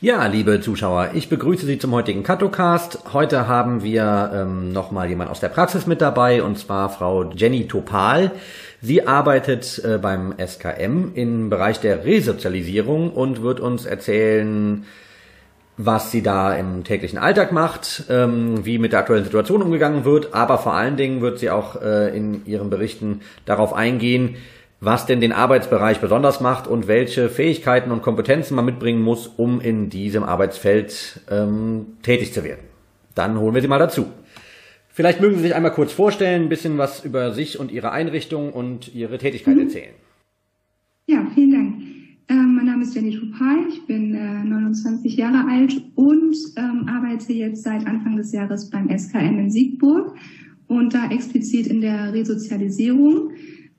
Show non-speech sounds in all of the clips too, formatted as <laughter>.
Ja, liebe Zuschauer, ich begrüße Sie zum heutigen Katocast. Heute haben wir ähm, nochmal jemand aus der Praxis mit dabei, und zwar Frau Jenny Topal. Sie arbeitet äh, beim SKM im Bereich der Resozialisierung und wird uns erzählen, was sie da im täglichen Alltag macht, ähm, wie mit der aktuellen Situation umgegangen wird, aber vor allen Dingen wird sie auch äh, in ihren Berichten darauf eingehen, was denn den Arbeitsbereich besonders macht und welche Fähigkeiten und Kompetenzen man mitbringen muss, um in diesem Arbeitsfeld ähm, tätig zu werden. Dann holen wir Sie mal dazu. Vielleicht mögen Sie sich einmal kurz vorstellen, ein bisschen was über sich und Ihre Einrichtung und Ihre Tätigkeit mhm. erzählen. Ja, vielen Dank. Ähm, mein Name ist Jenny Tupal, ich bin äh, 29 Jahre alt und ähm, arbeite jetzt seit Anfang des Jahres beim SKN in Siegburg und da explizit in der Resozialisierung.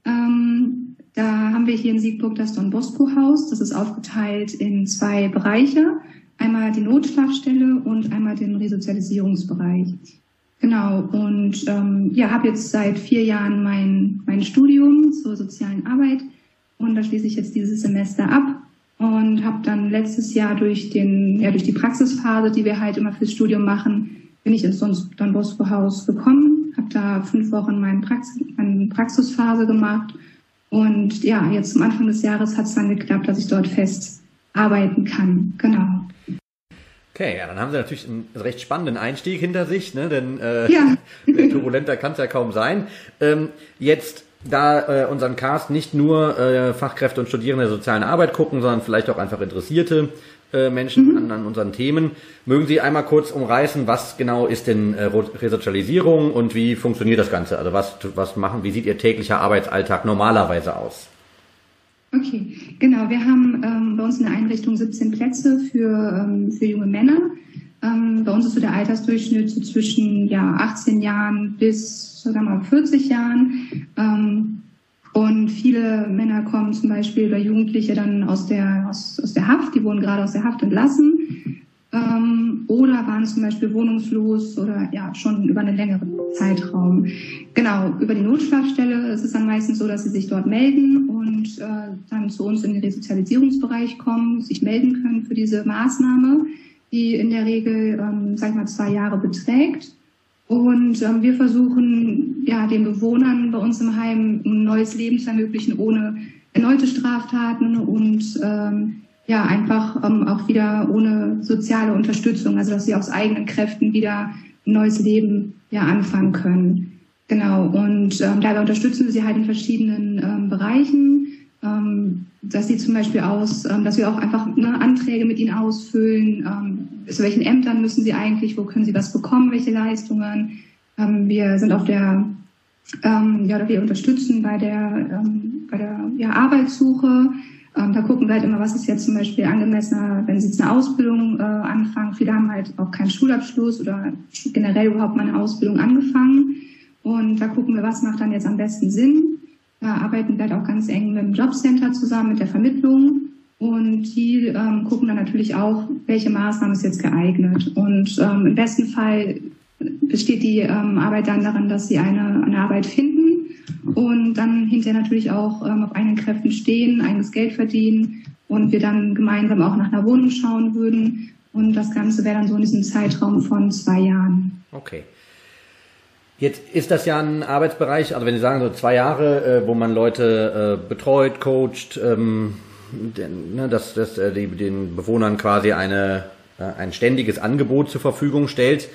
Ähm, da haben wir hier in Siegburg das Don Bosco Haus. Das ist aufgeteilt in zwei Bereiche. Einmal die Notschlafstelle und einmal den Resozialisierungsbereich. Genau. Und ähm, ja, habe jetzt seit vier Jahren mein, mein Studium zur sozialen Arbeit und da schließe ich jetzt dieses Semester ab und habe dann letztes Jahr durch den ja durch die Praxisphase, die wir halt immer fürs Studium machen, bin ich ins Don Bosco Haus gekommen, habe da fünf Wochen meine, Praxis, meine Praxisphase gemacht und ja, jetzt zum Anfang des Jahres hat es dann geklappt, dass ich dort fest arbeiten kann. Genau. Okay, ja, dann haben Sie natürlich einen recht spannenden Einstieg hinter sich, ne? denn äh, ja. <laughs> turbulenter kann es ja kaum sein. Ähm, jetzt, da äh, unseren Cast nicht nur äh, Fachkräfte und Studierende der sozialen Arbeit gucken, sondern vielleicht auch einfach Interessierte, äh, Menschen mhm. an, an, unseren Themen. Mögen Sie einmal kurz umreißen, was genau ist denn äh, Resozialisierung und wie funktioniert das Ganze? Also was, was machen, wie sieht Ihr täglicher Arbeitsalltag normalerweise aus? Okay, genau. Wir haben ähm, bei uns in der Einrichtung 17 Plätze für, ähm, für junge Männer. Ähm, bei uns ist so der Altersdurchschnitt so zwischen ja, 18 Jahren bis sogar mal 40 Jahren. Ähm, und viele Männer kommen zum Beispiel oder Jugendliche dann aus der, aus, aus der Haft, die wurden gerade aus der Haft entlassen ähm, oder waren zum Beispiel wohnungslos oder ja schon über einen längeren Zeitraum. Genau, über die Notschlafstelle ist es dann meistens so, dass sie sich dort melden und äh, dann zu uns in den Resozialisierungsbereich kommen, sich melden können für diese Maßnahme, die in der Regel, ähm, sag ich mal, zwei Jahre beträgt. Und ähm, wir versuchen, ja, den Bewohnern bei uns im Heim ein neues Leben zu ermöglichen, ohne erneute Straftaten und ähm, ja, einfach ähm, auch wieder ohne soziale Unterstützung, also dass sie aus eigenen Kräften wieder ein neues Leben ja anfangen können. Genau. Und ähm, dabei unterstützen wir sie halt in verschiedenen ähm, Bereichen dass sie zum Beispiel aus, ähm, dass wir auch einfach ne, Anträge mit ihnen ausfüllen, ähm, zu welchen Ämtern müssen sie eigentlich, wo können sie was bekommen, welche Leistungen. Ähm, wir sind auf der, ähm, ja, wir unterstützen bei der, ähm, bei der ja, Arbeitssuche. Ähm, da gucken wir halt immer, was ist jetzt zum Beispiel angemessener, wenn sie jetzt eine Ausbildung äh, anfangen. Viele haben halt auch keinen Schulabschluss oder generell überhaupt mal eine Ausbildung angefangen. Und da gucken wir, was macht dann jetzt am besten Sinn. Da arbeiten wir halt auch ganz eng mit dem Jobcenter zusammen, mit der Vermittlung. Und die ähm, gucken dann natürlich auch, welche Maßnahme ist jetzt geeignet. Und ähm, im besten Fall besteht die ähm, Arbeit dann darin, dass sie eine, eine Arbeit finden und dann hinterher natürlich auch ähm, auf eigenen Kräften stehen, eigenes Geld verdienen und wir dann gemeinsam auch nach einer Wohnung schauen würden. Und das Ganze wäre dann so in diesem Zeitraum von zwei Jahren. Okay. Jetzt ist das ja ein Arbeitsbereich, also wenn Sie sagen so zwei Jahre, äh, wo man Leute äh, betreut, coacht, ähm, den, ne, dass, dass äh, die, den Bewohnern quasi eine, äh, ein ständiges Angebot zur Verfügung stellt,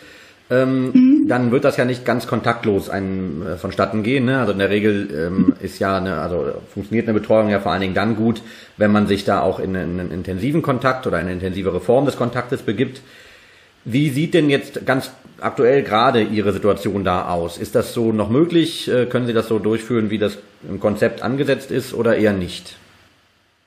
ähm, mhm. dann wird das ja nicht ganz kontaktlos ein, äh, vonstatten gehen. Ne? Also in der Regel ähm, ist ja, eine, also funktioniert eine Betreuung ja vor allen Dingen dann gut, wenn man sich da auch in, in einen intensiven Kontakt oder eine intensivere Form des Kontaktes begibt. Wie sieht denn jetzt ganz aktuell gerade Ihre Situation da aus? Ist das so noch möglich? Äh, können Sie das so durchführen, wie das im Konzept angesetzt ist oder eher nicht?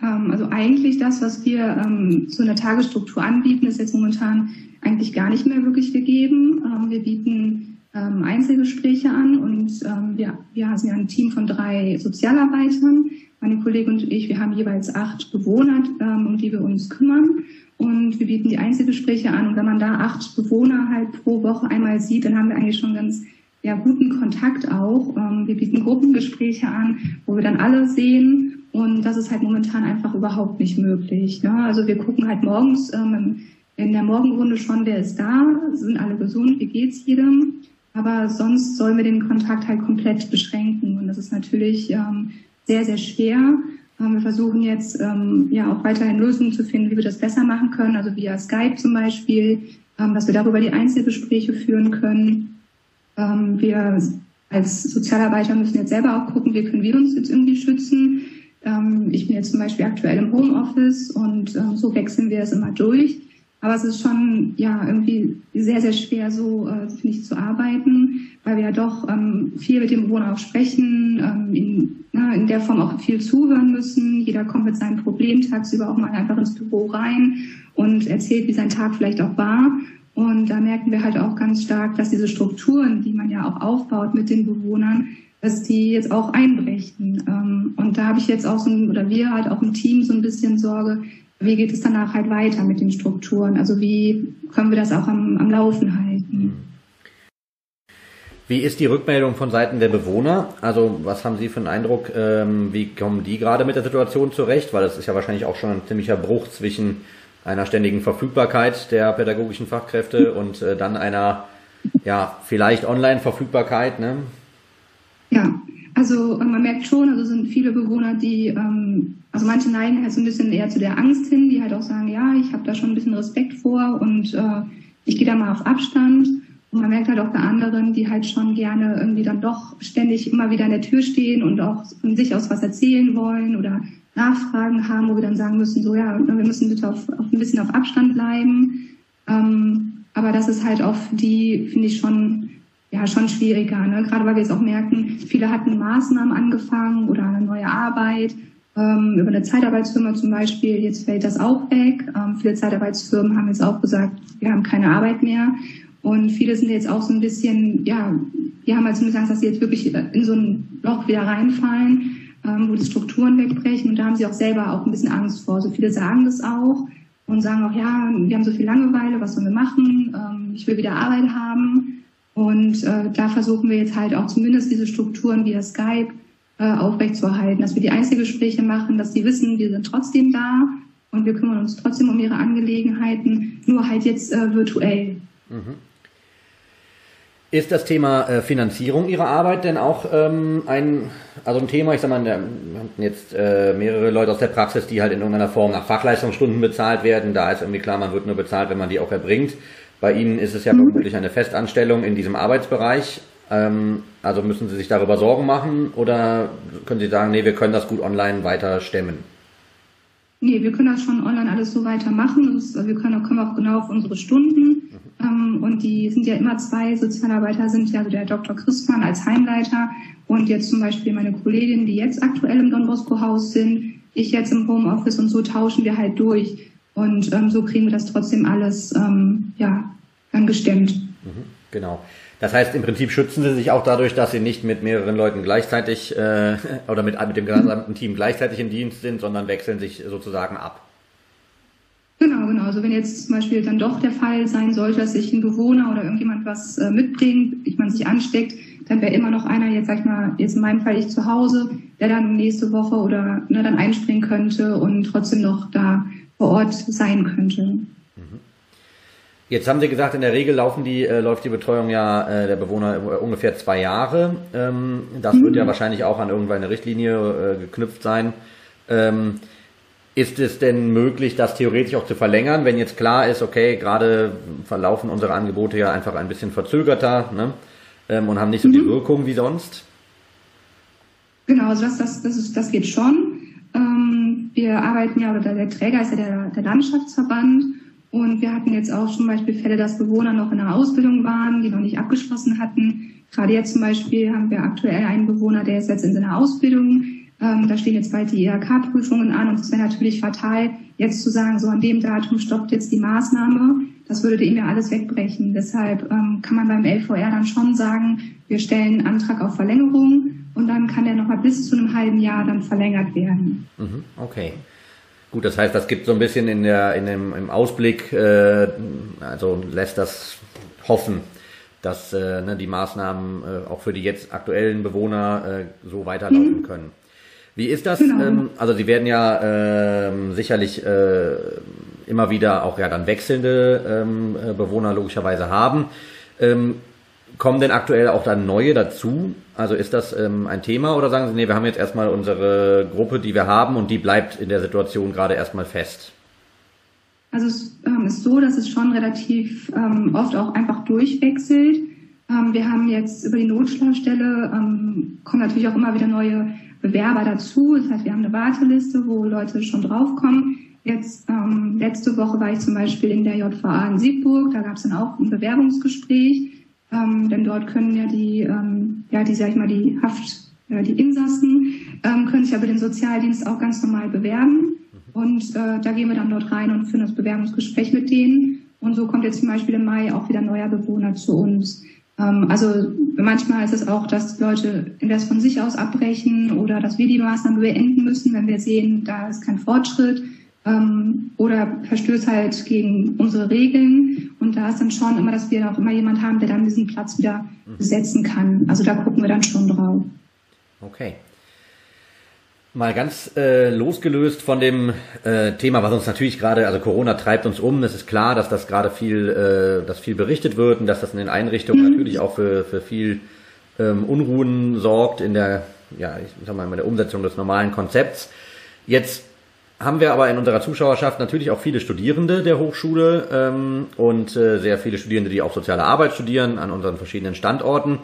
Ähm, also eigentlich das, was wir ähm, zu einer Tagesstruktur anbieten, ist jetzt momentan eigentlich gar nicht mehr wirklich gegeben. Ähm, wir bieten ähm, Einzelgespräche an und ähm, wir, wir sind ja ein Team von drei Sozialarbeitern. Meine Kollegin und ich, wir haben jeweils acht Bewohner, ähm, um die wir uns kümmern und wir bieten die Einzelgespräche an. Und wenn man da acht Bewohner halt pro Woche einmal sieht, dann haben wir eigentlich schon ganz ja, guten Kontakt auch. Ähm, wir bieten Gruppengespräche an, wo wir dann alle sehen. Und das ist halt momentan einfach überhaupt nicht möglich. Ne? Also wir gucken halt morgens ähm, in der Morgenrunde schon, wer ist da, sind alle gesund, wie geht's jedem. Aber sonst sollen wir den Kontakt halt komplett beschränken. Und das ist natürlich ähm, sehr, sehr schwer. Ähm, wir versuchen jetzt ähm, ja auch weiterhin Lösungen zu finden, wie wir das besser machen können, also via Skype zum Beispiel, ähm, dass wir darüber die Einzelgespräche führen können. Ähm, wir als Sozialarbeiter müssen jetzt selber auch gucken, wie können wir uns jetzt irgendwie schützen. Ähm, ich bin jetzt zum Beispiel aktuell im Homeoffice und ähm, so wechseln wir es immer durch. Aber es ist schon ja irgendwie sehr, sehr schwer, so äh, finde ich, zu arbeiten, weil wir ja doch ähm, viel mit dem Bewohner auch sprechen, ähm, in, na, in der Form auch viel zuhören müssen. Jeder kommt mit seinem Problem tagsüber auch mal einfach ins Büro rein und erzählt, wie sein Tag vielleicht auch war. Und da merken wir halt auch ganz stark, dass diese Strukturen, die man ja auch aufbaut mit den Bewohnern, dass die jetzt auch einbrechen. Ähm, und da habe ich jetzt auch so ein, oder wir halt auch im Team so ein bisschen Sorge, wie geht es danach halt weiter mit den Strukturen? Also wie können wir das auch am, am Laufen halten? Wie ist die Rückmeldung von Seiten der Bewohner? Also was haben Sie für einen Eindruck? Ähm, wie kommen die gerade mit der Situation zurecht? Weil das ist ja wahrscheinlich auch schon ein ziemlicher Bruch zwischen einer ständigen Verfügbarkeit der pädagogischen Fachkräfte und äh, dann einer ja vielleicht Online-Verfügbarkeit. Ne? Also man merkt schon, also sind viele Bewohner, die, ähm, also manche neigen halt so ein bisschen eher zu der Angst hin, die halt auch sagen, ja, ich habe da schon ein bisschen Respekt vor und äh, ich gehe da mal auf Abstand. Und man merkt halt auch bei anderen, die halt schon gerne irgendwie dann doch ständig immer wieder an der Tür stehen und auch von sich aus was erzählen wollen oder Nachfragen haben, wo wir dann sagen müssen, so ja, wir müssen bitte auf, auf ein bisschen auf Abstand bleiben. Ähm, aber das ist halt auch die, finde ich, schon ja schon schwieriger, ne? gerade weil wir jetzt auch merken, viele hatten Maßnahmen angefangen oder eine neue Arbeit ähm, über eine Zeitarbeitsfirma zum Beispiel. Jetzt fällt das auch weg. Ähm, viele Zeitarbeitsfirmen haben jetzt auch gesagt, wir haben keine Arbeit mehr. Und viele sind jetzt auch so ein bisschen, ja, die haben halt zumindest Angst, dass sie jetzt wirklich in so ein Loch wieder reinfallen, ähm, wo die Strukturen wegbrechen. Und da haben sie auch selber auch ein bisschen Angst vor. So viele sagen das auch und sagen auch, ja, wir haben so viel Langeweile, was sollen wir machen? Ähm, ich will wieder Arbeit haben. Und äh, da versuchen wir jetzt halt auch zumindest diese Strukturen via Skype äh, aufrechtzuerhalten, dass wir die Einzelgespräche machen, dass sie wissen, wir sind trotzdem da und wir kümmern uns trotzdem um ihre Angelegenheiten, nur halt jetzt äh, virtuell. Mhm. Ist das Thema äh, Finanzierung Ihrer Arbeit denn auch ähm, ein, also ein Thema? Ich sag mal, wir haben jetzt äh, mehrere Leute aus der Praxis, die halt in irgendeiner Form nach Fachleistungsstunden bezahlt werden. Da ist irgendwie klar, man wird nur bezahlt, wenn man die auch erbringt. Bei Ihnen ist es ja mhm. vermutlich eine Festanstellung in diesem Arbeitsbereich. Ähm, also müssen Sie sich darüber Sorgen machen oder können Sie sagen, nee, wir können das gut online weiter stemmen? Nee, wir können das schon online alles so weitermachen. wir können, können auch genau auf unsere Stunden. Mhm. Ähm, und die sind ja immer zwei Sozialarbeiter, sind ja also der Dr. Christmann als Heimleiter und jetzt zum Beispiel meine Kollegin, die jetzt aktuell im Don Bosco Haus sind, ich jetzt im Homeoffice und so tauschen wir halt durch. Und ähm, so kriegen wir das trotzdem alles ähm, ja, dann gestemmt. Mhm, genau. Das heißt, im Prinzip schützen Sie sich auch dadurch, dass Sie nicht mit mehreren Leuten gleichzeitig äh, <laughs> oder mit, mit dem gesamten Team gleichzeitig im Dienst sind, sondern wechseln sich sozusagen ab. Genau, genau. Also wenn jetzt zum Beispiel dann doch der Fall sein sollte, dass sich ein Bewohner oder irgendjemand was äh, mitbringt, ich man sich ansteckt, dann wäre immer noch einer, jetzt sag ich mal, jetzt in meinem Fall ich zu Hause, der dann nächste Woche oder ne, dann einspringen könnte und trotzdem noch da vor Ort sein könnte. Mhm. Jetzt haben Sie gesagt, in der Regel laufen die, äh, läuft die Betreuung ja äh, der Bewohner ungefähr zwei Jahre. Ähm, das mhm. wird ja wahrscheinlich auch an irgendeine Richtlinie äh, geknüpft sein. Ähm, ist es denn möglich, das theoretisch auch zu verlängern, wenn jetzt klar ist, okay, gerade verlaufen unsere Angebote ja einfach ein bisschen verzögerter ne? ähm, und haben nicht so mhm. die Wirkung wie sonst? Genau, also das, das, das, ist, das geht schon. Wir arbeiten ja, oder der Träger ist ja der, der Landschaftsverband. Und wir hatten jetzt auch zum Beispiel Fälle, dass Bewohner noch in der Ausbildung waren, die noch nicht abgeschlossen hatten. Gerade jetzt zum Beispiel haben wir aktuell einen Bewohner, der ist jetzt in seiner Ausbildung. Ähm, da stehen jetzt bald die IHK-Prüfungen an und es wäre natürlich fatal, jetzt zu sagen, so an dem Datum stoppt jetzt die Maßnahme. Das würde ihm ja alles wegbrechen. Deshalb ähm, kann man beim LVR dann schon sagen, wir stellen einen Antrag auf Verlängerung und dann kann der nochmal bis zu einem halben Jahr dann verlängert werden. Mhm, okay. Gut, das heißt, das gibt so ein bisschen in der, in dem, im Ausblick, äh, also lässt das hoffen, dass äh, ne, die Maßnahmen äh, auch für die jetzt aktuellen Bewohner äh, so weiterlaufen mhm. können. Wie ist das? Genau. Ähm, also Sie werden ja ähm, sicherlich äh, immer wieder auch ja dann wechselnde ähm, äh, Bewohner logischerweise haben. Ähm, kommen denn aktuell auch dann neue dazu? Also ist das ähm, ein Thema oder sagen Sie, nee, wir haben jetzt erstmal unsere Gruppe, die wir haben und die bleibt in der Situation gerade erstmal fest? Also es ähm, ist so, dass es schon relativ ähm, oft auch einfach durchwechselt. Ähm, wir haben jetzt über die Notschlafstelle ähm, kommen natürlich auch immer wieder neue Bewerber dazu. Das heißt, wir haben eine Warteliste, wo Leute schon draufkommen. Jetzt ähm, letzte Woche war ich zum Beispiel in der JVA in Siegburg. Da gab es dann auch ein Bewerbungsgespräch, ähm, denn dort können ja die, ähm, ja die sag ich mal die Haft, äh, die Insassen ähm, können sich aber den Sozialdienst auch ganz normal bewerben. Und äh, da gehen wir dann dort rein und führen das Bewerbungsgespräch mit denen. Und so kommt jetzt zum Beispiel im Mai auch wieder neuer Bewohner zu uns. Ähm, also manchmal ist es auch, dass Leute entweder von sich aus abbrechen oder dass wir die Maßnahmen beenden müssen, wenn wir sehen, da ist kein Fortschritt ähm, oder verstößt halt gegen unsere Regeln. Und da ist dann schon immer, dass wir auch immer jemand haben, der dann diesen Platz wieder besetzen kann. Also da gucken wir dann schon drauf. Okay. Mal ganz äh, losgelöst von dem äh, Thema, was uns natürlich gerade, also Corona treibt uns um. Es ist klar, dass das gerade viel, äh, dass viel berichtet wird und dass das in den Einrichtungen mhm. natürlich auch für, für viel ähm, Unruhen sorgt in der, ja, ich sag mal, in der Umsetzung des normalen Konzepts. Jetzt haben wir aber in unserer Zuschauerschaft natürlich auch viele Studierende der Hochschule ähm, und äh, sehr viele Studierende, die auch soziale Arbeit studieren an unseren verschiedenen Standorten.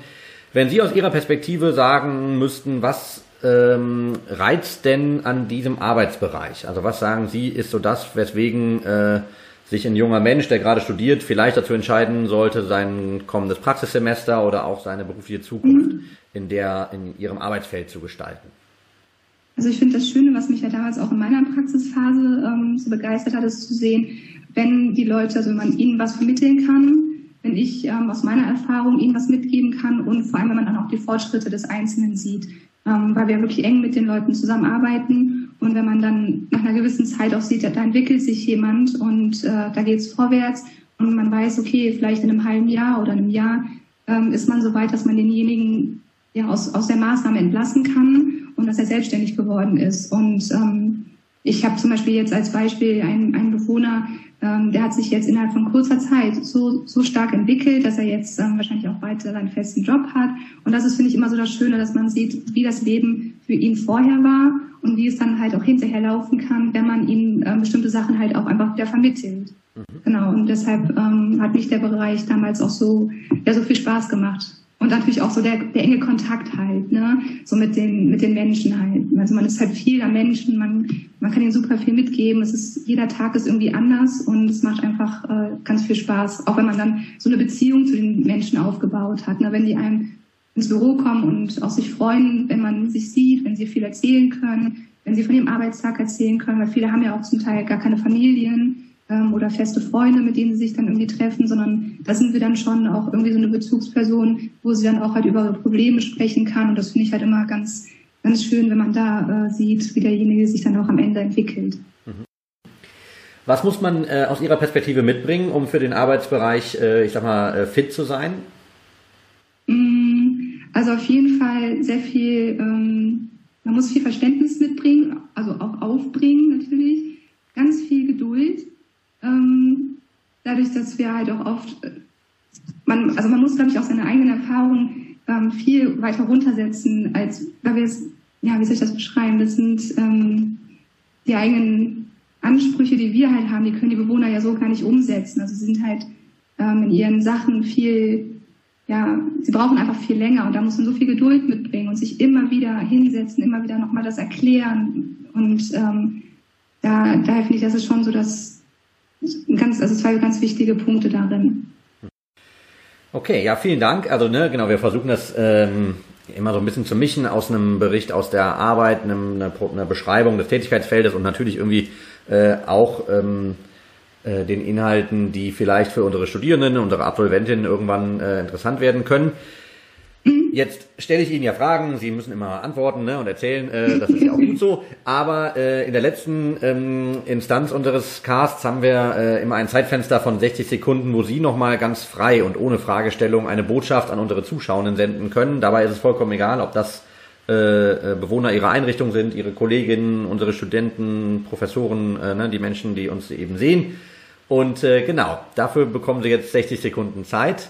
Wenn Sie aus Ihrer Perspektive sagen müssten, was ähm, reizt denn an diesem Arbeitsbereich? Also was sagen Sie, ist so das, weswegen äh, sich ein junger Mensch, der gerade studiert, vielleicht dazu entscheiden sollte, sein kommendes Praxissemester oder auch seine berufliche Zukunft in der in ihrem Arbeitsfeld zu gestalten? Also ich finde das Schöne, was mich ja damals auch in meiner Praxisphase ähm, so begeistert hat, ist zu sehen, wenn die Leute, also wenn man ihnen was vermitteln kann, wenn ich ähm, aus meiner Erfahrung ihnen was mitgeben kann und vor allem, wenn man dann auch die Fortschritte des Einzelnen sieht ähm, weil wir wirklich eng mit den Leuten zusammenarbeiten. Und wenn man dann nach einer gewissen Zeit auch sieht, da entwickelt sich jemand und äh, da geht es vorwärts und man weiß, okay, vielleicht in einem halben Jahr oder einem Jahr ähm, ist man so weit, dass man denjenigen ja aus, aus der Maßnahme entlassen kann und dass er selbstständig geworden ist. Und ähm, ich habe zum Beispiel jetzt als Beispiel einen, einen Bewohner, ähm, der hat sich jetzt innerhalb von kurzer Zeit so, so stark entwickelt, dass er jetzt ähm, wahrscheinlich auch weiter seinen festen Job hat. Und das ist, finde ich, immer so das Schöne, dass man sieht, wie das Leben für ihn vorher war und wie es dann halt auch hinterher laufen kann, wenn man ihm ähm, bestimmte Sachen halt auch einfach wieder vermittelt. Mhm. Genau, und deshalb ähm, hat mich der Bereich damals auch so, ja, so viel Spaß gemacht. Und natürlich auch so der, der enge Kontakt halt, ne? So mit den, mit den Menschen halt. Also man ist halt viel am Menschen, man, man kann ihnen super viel mitgeben. Es ist, jeder Tag ist irgendwie anders und es macht einfach äh, ganz viel Spaß. Auch wenn man dann so eine Beziehung zu den Menschen aufgebaut hat. Ne? Wenn die einem ins Büro kommen und auch sich freuen, wenn man sich sieht, wenn sie viel erzählen können, wenn sie von ihrem Arbeitstag erzählen können, weil viele haben ja auch zum Teil gar keine Familien ähm, oder feste Freunde, mit denen sie sich dann irgendwie treffen, sondern da sind wir dann schon auch irgendwie so eine Bezugsperson, wo sie dann auch halt über ihre Probleme sprechen kann. Und das finde ich halt immer ganz, ganz schön, wenn man da äh, sieht, wie derjenige sich dann auch am Ende entwickelt. Mhm. Was muss man äh, aus Ihrer Perspektive mitbringen, um für den Arbeitsbereich, äh, ich sag mal, äh, fit zu sein? Mm, also auf jeden Fall sehr viel, ähm, man muss viel Verständnis mitbringen, also auch aufbringen natürlich, ganz viel Geduld ähm, dadurch, dass wir halt auch oft, äh, man, also man muss, glaube ich, auch seine eigenen Erfahrungen ähm, viel weiter runtersetzen, als, weil wir es, ja, wie soll ich das beschreiben? Das sind ähm, die eigenen Ansprüche, die wir halt haben, die können die Bewohner ja so gar nicht umsetzen. Also sie sind halt ähm, in ihren Sachen viel, ja, sie brauchen einfach viel länger und da muss man so viel Geduld mitbringen und sich immer wieder hinsetzen, immer wieder nochmal das erklären. Und ähm, da, daher finde ich, das ist schon so dass ganz, also zwei ganz wichtige Punkte darin. Okay, ja, vielen Dank. Also, ne, genau, wir versuchen das ähm, immer so ein bisschen zu mischen aus einem Bericht aus der Arbeit, einem, einer, einer Beschreibung des Tätigkeitsfeldes und natürlich irgendwie äh, auch ähm, äh, den Inhalten, die vielleicht für unsere Studierenden, unsere Absolventinnen irgendwann äh, interessant werden können. Jetzt stelle ich Ihnen ja Fragen, Sie müssen immer antworten ne, und erzählen, äh, das ist ja auch gut so. <laughs> Aber äh, in der letzten ähm, Instanz unseres Casts haben wir äh, immer ein Zeitfenster von 60 Sekunden, wo Sie nochmal ganz frei und ohne Fragestellung eine Botschaft an unsere Zuschauenden senden können. Dabei ist es vollkommen egal, ob das äh, äh, Bewohner ihrer Einrichtung sind, ihre Kolleginnen, unsere Studenten, Professoren, äh, ne, die Menschen, die uns eben sehen. Und äh, genau, dafür bekommen Sie jetzt 60 Sekunden Zeit.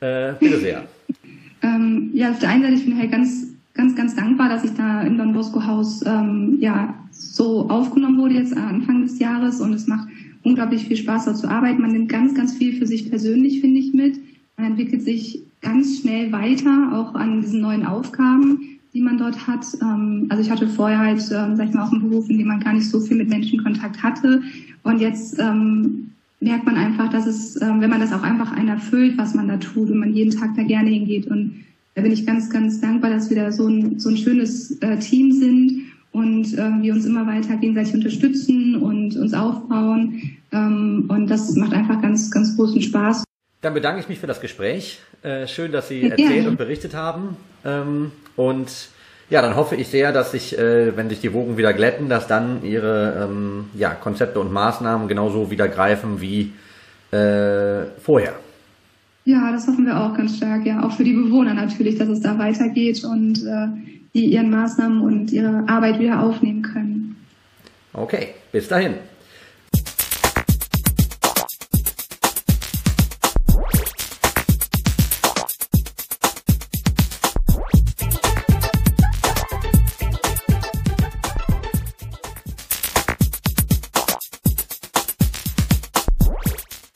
Äh, bitte sehr. <laughs> Ähm, ja, auf der einen Seite, ich bin halt ganz, ganz, ganz dankbar, dass ich da im Don Bosco Haus ähm, ja so aufgenommen wurde jetzt Anfang des Jahres und es macht unglaublich viel Spaß, dort zu arbeiten. Man nimmt ganz, ganz viel für sich persönlich, finde ich, mit. Man entwickelt sich ganz schnell weiter, auch an diesen neuen Aufgaben, die man dort hat. Ähm, also ich hatte vorher halt, ähm, sag ich mal, auch einen Beruf, in dem man gar nicht so viel mit Menschen Kontakt hatte. Und jetzt ähm, merkt man einfach, dass es, ähm, wenn man das auch einfach einen erfüllt, was man da tut und man jeden Tag da gerne hingeht. Und da bin ich ganz, ganz dankbar, dass wir da so ein, so ein schönes äh, Team sind und äh, wir uns immer weiter gegenseitig unterstützen und uns aufbauen. Ähm, und das macht einfach ganz, ganz großen Spaß. Dann bedanke ich mich für das Gespräch. Äh, schön, dass Sie erzählt und berichtet haben. Ähm, und ja, dann hoffe ich sehr, dass sich, äh, wenn sich die Wogen wieder glätten, dass dann ihre ähm, ja, Konzepte und Maßnahmen genauso wieder greifen wie äh, vorher. Ja, das hoffen wir auch ganz stark. Ja, auch für die Bewohner natürlich, dass es da weitergeht und äh, die ihren Maßnahmen und ihre Arbeit wieder aufnehmen können. Okay, bis dahin.